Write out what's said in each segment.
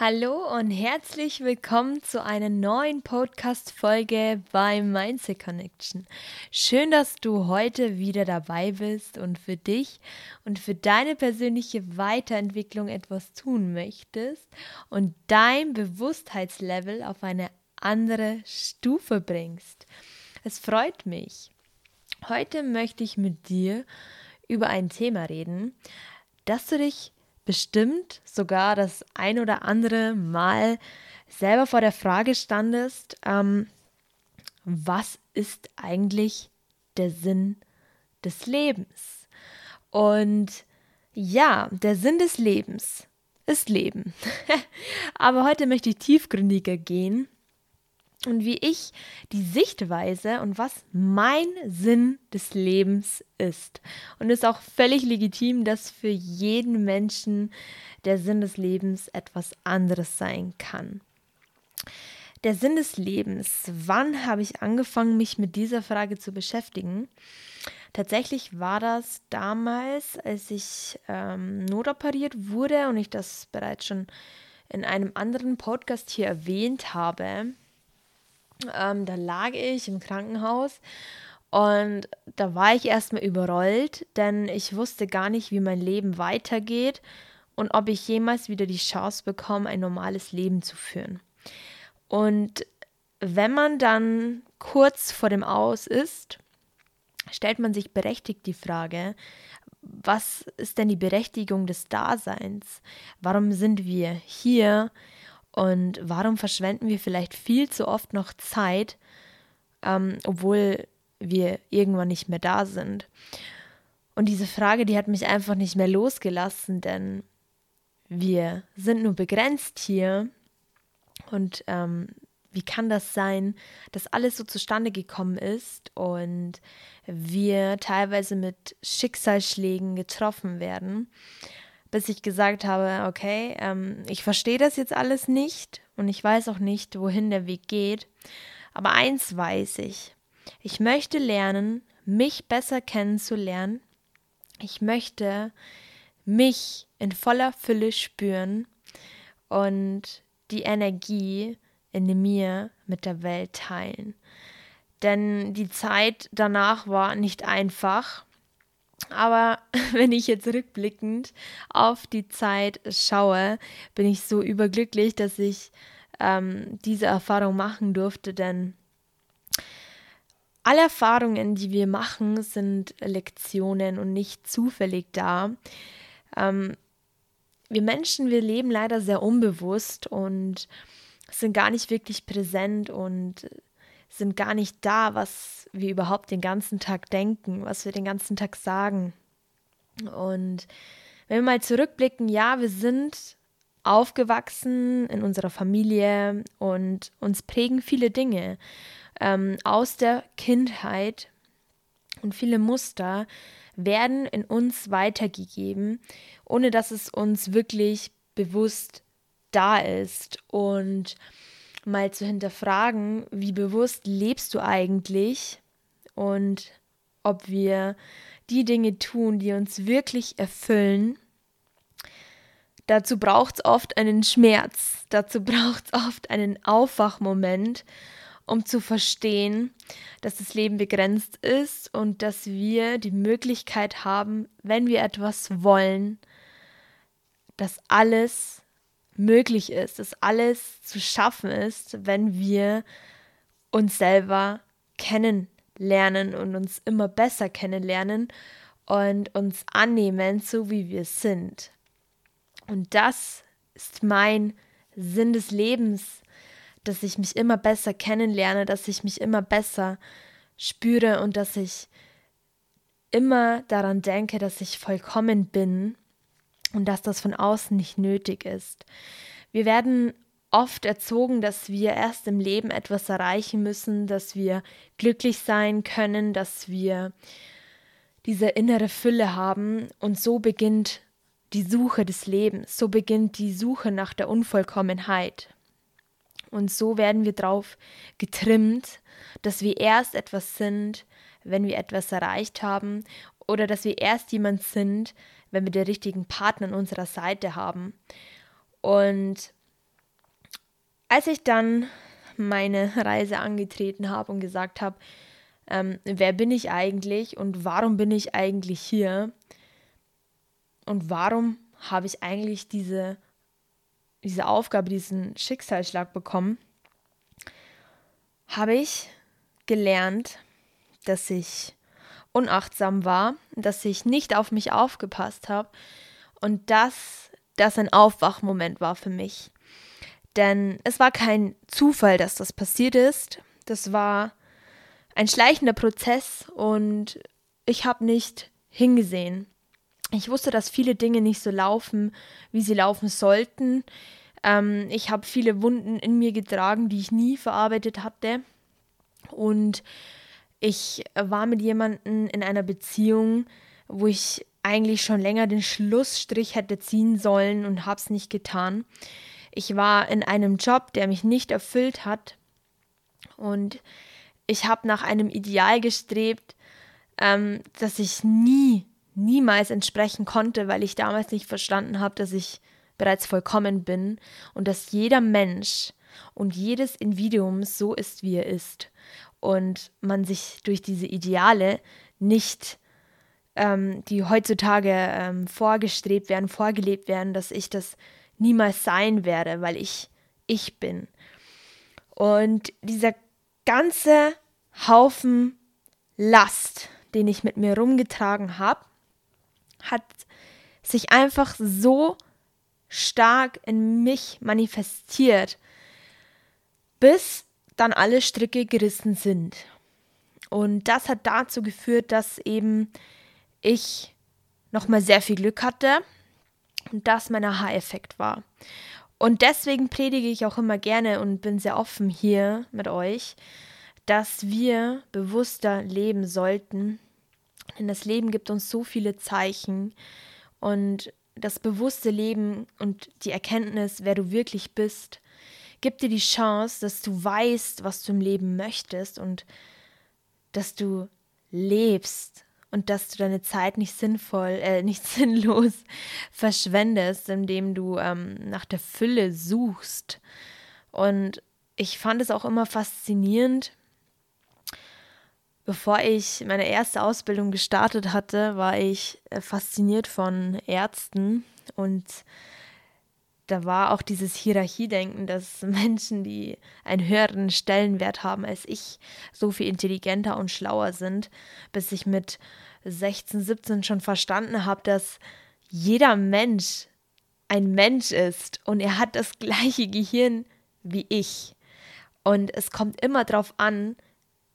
Hallo und herzlich willkommen zu einer neuen Podcast-Folge bei Mindset Connection. Schön, dass du heute wieder dabei bist und für dich und für deine persönliche Weiterentwicklung etwas tun möchtest und dein Bewusstheitslevel auf eine andere Stufe bringst. Es freut mich. Heute möchte ich mit dir über ein Thema reden, das du dich bestimmt sogar das ein oder andere Mal selber vor der Frage standest, ähm, was ist eigentlich der Sinn des Lebens? Und ja, der Sinn des Lebens ist Leben. Aber heute möchte ich tiefgründiger gehen und wie ich die Sichtweise und was mein Sinn des Lebens ist. Und es ist auch völlig legitim, dass für jeden Menschen der Sinn des Lebens etwas anderes sein kann. Der Sinn des Lebens. Wann habe ich angefangen, mich mit dieser Frage zu beschäftigen? Tatsächlich war das damals, als ich ähm, notoperiert wurde und ich das bereits schon in einem anderen Podcast hier erwähnt habe ähm, da lag ich im Krankenhaus und da war ich erstmal überrollt, denn ich wusste gar nicht, wie mein Leben weitergeht und ob ich jemals wieder die Chance bekomme, ein normales Leben zu führen. Und wenn man dann kurz vor dem Aus ist, stellt man sich berechtigt die Frage, was ist denn die Berechtigung des Daseins? Warum sind wir hier? Und warum verschwenden wir vielleicht viel zu oft noch Zeit, ähm, obwohl wir irgendwann nicht mehr da sind? Und diese Frage, die hat mich einfach nicht mehr losgelassen, denn wir sind nur begrenzt hier. Und ähm, wie kann das sein, dass alles so zustande gekommen ist und wir teilweise mit Schicksalsschlägen getroffen werden? Bis ich gesagt habe, okay, ähm, ich verstehe das jetzt alles nicht und ich weiß auch nicht, wohin der Weg geht. Aber eins weiß ich, ich möchte lernen, mich besser kennenzulernen. Ich möchte mich in voller Fülle spüren und die Energie in mir mit der Welt teilen. Denn die Zeit danach war nicht einfach aber wenn ich jetzt rückblickend auf die Zeit schaue, bin ich so überglücklich, dass ich ähm, diese Erfahrung machen durfte, denn alle Erfahrungen, die wir machen, sind Lektionen und nicht zufällig da. Ähm, wir Menschen, wir leben leider sehr unbewusst und sind gar nicht wirklich präsent und sind gar nicht da, was wir überhaupt den ganzen Tag denken, was wir den ganzen Tag sagen. Und wenn wir mal zurückblicken, ja, wir sind aufgewachsen in unserer Familie und uns prägen viele Dinge ähm, aus der Kindheit und viele Muster werden in uns weitergegeben, ohne dass es uns wirklich bewusst da ist. Und mal zu hinterfragen, wie bewusst lebst du eigentlich und ob wir die Dinge tun, die uns wirklich erfüllen. Dazu braucht es oft einen Schmerz, dazu braucht es oft einen Aufwachmoment, um zu verstehen, dass das Leben begrenzt ist und dass wir die Möglichkeit haben, wenn wir etwas wollen, dass alles möglich ist, dass alles zu schaffen ist, wenn wir uns selber kennenlernen und uns immer besser kennenlernen und uns annehmen, so wie wir sind. Und das ist mein Sinn des Lebens, dass ich mich immer besser kennenlerne, dass ich mich immer besser spüre und dass ich immer daran denke, dass ich vollkommen bin und dass das von außen nicht nötig ist. Wir werden oft erzogen, dass wir erst im Leben etwas erreichen müssen, dass wir glücklich sein können, dass wir diese innere Fülle haben und so beginnt die Suche des Lebens, so beginnt die Suche nach der Unvollkommenheit. Und so werden wir darauf getrimmt, dass wir erst etwas sind, wenn wir etwas erreicht haben oder dass wir erst jemand sind, wenn wir den richtigen Partner an unserer Seite haben. Und als ich dann meine Reise angetreten habe und gesagt habe, ähm, wer bin ich eigentlich und warum bin ich eigentlich hier und warum habe ich eigentlich diese, diese Aufgabe, diesen Schicksalsschlag bekommen, habe ich gelernt, dass ich unachtsam war, dass ich nicht auf mich aufgepasst habe und dass das ein Aufwachmoment war für mich. Denn es war kein Zufall, dass das passiert ist. Das war ein schleichender Prozess und ich habe nicht hingesehen. Ich wusste, dass viele Dinge nicht so laufen, wie sie laufen sollten. Ähm, ich habe viele Wunden in mir getragen, die ich nie verarbeitet hatte. Und ich war mit jemandem in einer Beziehung, wo ich eigentlich schon länger den Schlussstrich hätte ziehen sollen und habe es nicht getan. Ich war in einem Job, der mich nicht erfüllt hat und ich habe nach einem Ideal gestrebt, ähm, das ich nie, niemals entsprechen konnte, weil ich damals nicht verstanden habe, dass ich bereits vollkommen bin und dass jeder Mensch und jedes Individuum so ist, wie er ist und man sich durch diese Ideale nicht, ähm, die heutzutage ähm, vorgestrebt werden, vorgelebt werden, dass ich das niemals sein werde, weil ich ich bin. Und dieser ganze Haufen Last, den ich mit mir rumgetragen habe, hat sich einfach so stark in mich manifestiert, bis dann alle Stricke gerissen sind. Und das hat dazu geführt, dass eben ich nochmal sehr viel Glück hatte und das mein Aha-Effekt war. Und deswegen predige ich auch immer gerne und bin sehr offen hier mit euch, dass wir bewusster leben sollten. Denn das Leben gibt uns so viele Zeichen und das bewusste Leben und die Erkenntnis, wer du wirklich bist, gibt dir die Chance, dass du weißt, was du im Leben möchtest und dass du lebst und dass du deine Zeit nicht sinnvoll, äh, nicht sinnlos verschwendest, indem du ähm, nach der Fülle suchst. Und ich fand es auch immer faszinierend. Bevor ich meine erste Ausbildung gestartet hatte, war ich äh, fasziniert von Ärzten und da war auch dieses Hierarchiedenken, dass Menschen, die einen höheren Stellenwert haben als ich, so viel intelligenter und schlauer sind, bis ich mit 16, 17 schon verstanden habe, dass jeder Mensch ein Mensch ist und er hat das gleiche Gehirn wie ich. Und es kommt immer darauf an,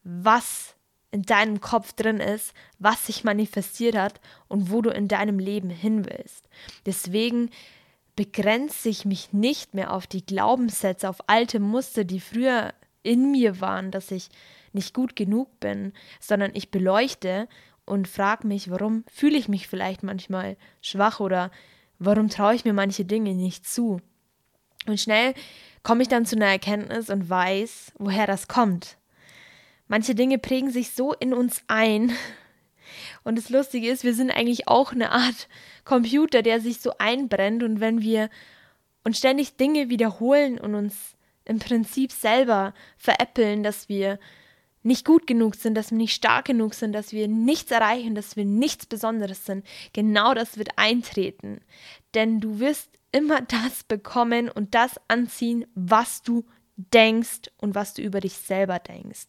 was in deinem Kopf drin ist, was sich manifestiert hat und wo du in deinem Leben hin willst. Deswegen begrenze ich mich nicht mehr auf die Glaubenssätze, auf alte Muster, die früher in mir waren, dass ich nicht gut genug bin, sondern ich beleuchte und frage mich, warum fühle ich mich vielleicht manchmal schwach oder warum traue ich mir manche Dinge nicht zu. Und schnell komme ich dann zu einer Erkenntnis und weiß, woher das kommt. Manche Dinge prägen sich so in uns ein. Und das Lustige ist, wir sind eigentlich auch eine Art Computer, der sich so einbrennt und wenn wir uns ständig Dinge wiederholen und uns im Prinzip selber veräppeln, dass wir nicht gut genug sind, dass wir nicht stark genug sind, dass wir nichts erreichen, dass wir nichts Besonderes sind, genau das wird eintreten. Denn du wirst immer das bekommen und das anziehen, was du denkst und was du über dich selber denkst.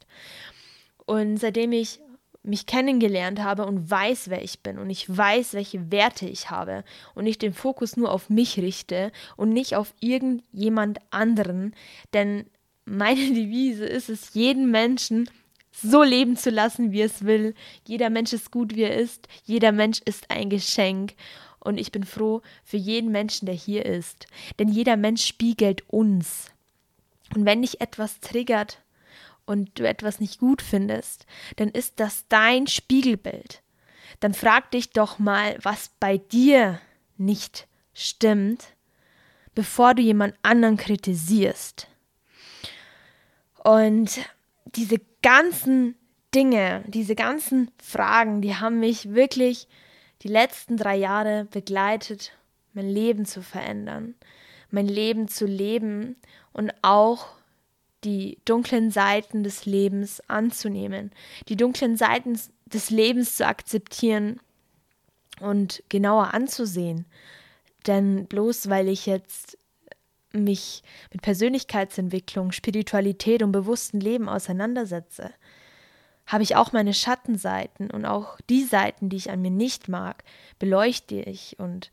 Und seitdem ich mich kennengelernt habe und weiß, wer ich bin und ich weiß, welche Werte ich habe und ich den Fokus nur auf mich richte und nicht auf irgendjemand anderen, denn meine Devise ist es, jeden Menschen so leben zu lassen, wie es will. Jeder Mensch ist gut, wie er ist. Jeder Mensch ist ein Geschenk. Und ich bin froh für jeden Menschen, der hier ist. Denn jeder Mensch spiegelt uns. Und wenn dich etwas triggert, und du etwas nicht gut findest, dann ist das dein Spiegelbild. Dann frag dich doch mal, was bei dir nicht stimmt, bevor du jemand anderen kritisierst. Und diese ganzen Dinge, diese ganzen Fragen, die haben mich wirklich die letzten drei Jahre begleitet, mein Leben zu verändern. mein Leben zu leben und auch die dunklen Seiten des Lebens anzunehmen, die dunklen Seiten des Lebens zu akzeptieren und genauer anzusehen. Denn bloß weil ich jetzt mich mit Persönlichkeitsentwicklung, Spiritualität und bewusstem Leben auseinandersetze, habe ich auch meine Schattenseiten und auch die Seiten, die ich an mir nicht mag, beleuchte ich und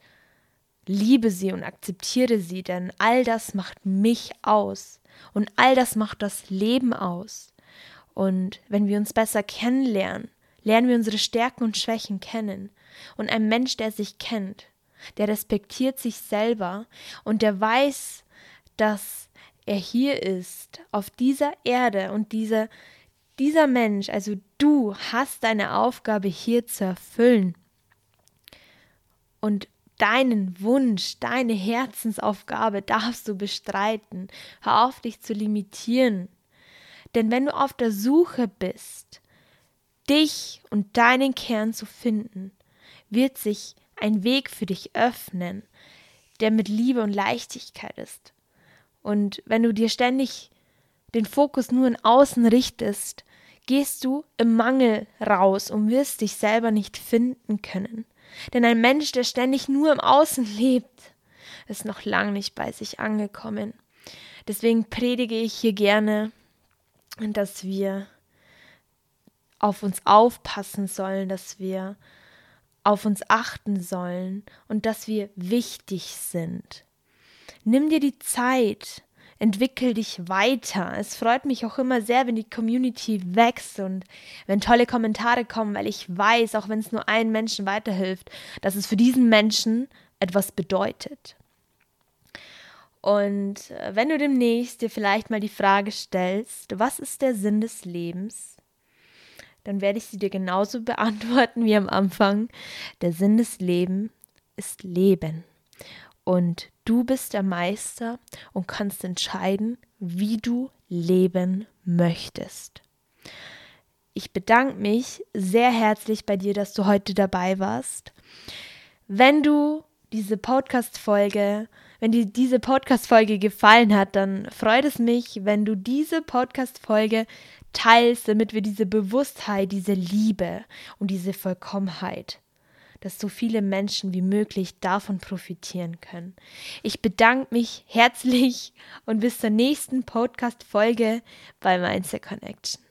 liebe sie und akzeptiere sie, denn all das macht mich aus und all das macht das Leben aus. Und wenn wir uns besser kennenlernen, lernen wir unsere Stärken und Schwächen kennen. Und ein Mensch, der sich kennt, der respektiert sich selber und der weiß, dass er hier ist, auf dieser Erde und diese, dieser Mensch, also du, hast deine Aufgabe hier zu erfüllen. Und deinen Wunsch, deine Herzensaufgabe darfst du bestreiten. Hör auf, dich zu limitieren. Denn wenn du auf der Suche bist, dich und deinen Kern zu finden, wird sich ein Weg für dich öffnen, der mit Liebe und Leichtigkeit ist. Und wenn du dir ständig den Fokus nur in Außen richtest, gehst du im Mangel raus und wirst dich selber nicht finden können. Denn ein Mensch, der ständig nur im Außen lebt, ist noch lang nicht bei sich angekommen. Deswegen predige ich hier gerne, dass wir auf uns aufpassen sollen, dass wir auf uns achten sollen und dass wir wichtig sind. Nimm dir die Zeit, entwickel dich weiter. Es freut mich auch immer sehr, wenn die Community wächst und wenn tolle Kommentare kommen, weil ich weiß, auch wenn es nur einen Menschen weiterhilft, dass es für diesen Menschen etwas bedeutet. Und äh, wenn du demnächst dir vielleicht mal die Frage stellst, was ist der Sinn des Lebens? Dann werde ich sie dir genauso beantworten wie am Anfang. Der Sinn des Lebens ist Leben. Und du bist der Meister und kannst entscheiden, wie du leben möchtest. Ich bedanke mich sehr herzlich bei dir, dass du heute dabei warst. Wenn du diese Podcast-Folge, wenn dir diese Podcast-Folge gefallen hat, dann freut es mich, wenn du diese Podcast-Folge teilst, damit wir diese Bewusstheit, diese Liebe und diese Vollkommenheit dass so viele Menschen wie möglich davon profitieren können. Ich bedanke mich herzlich und bis zur nächsten Podcast-Folge bei Mindset Connection.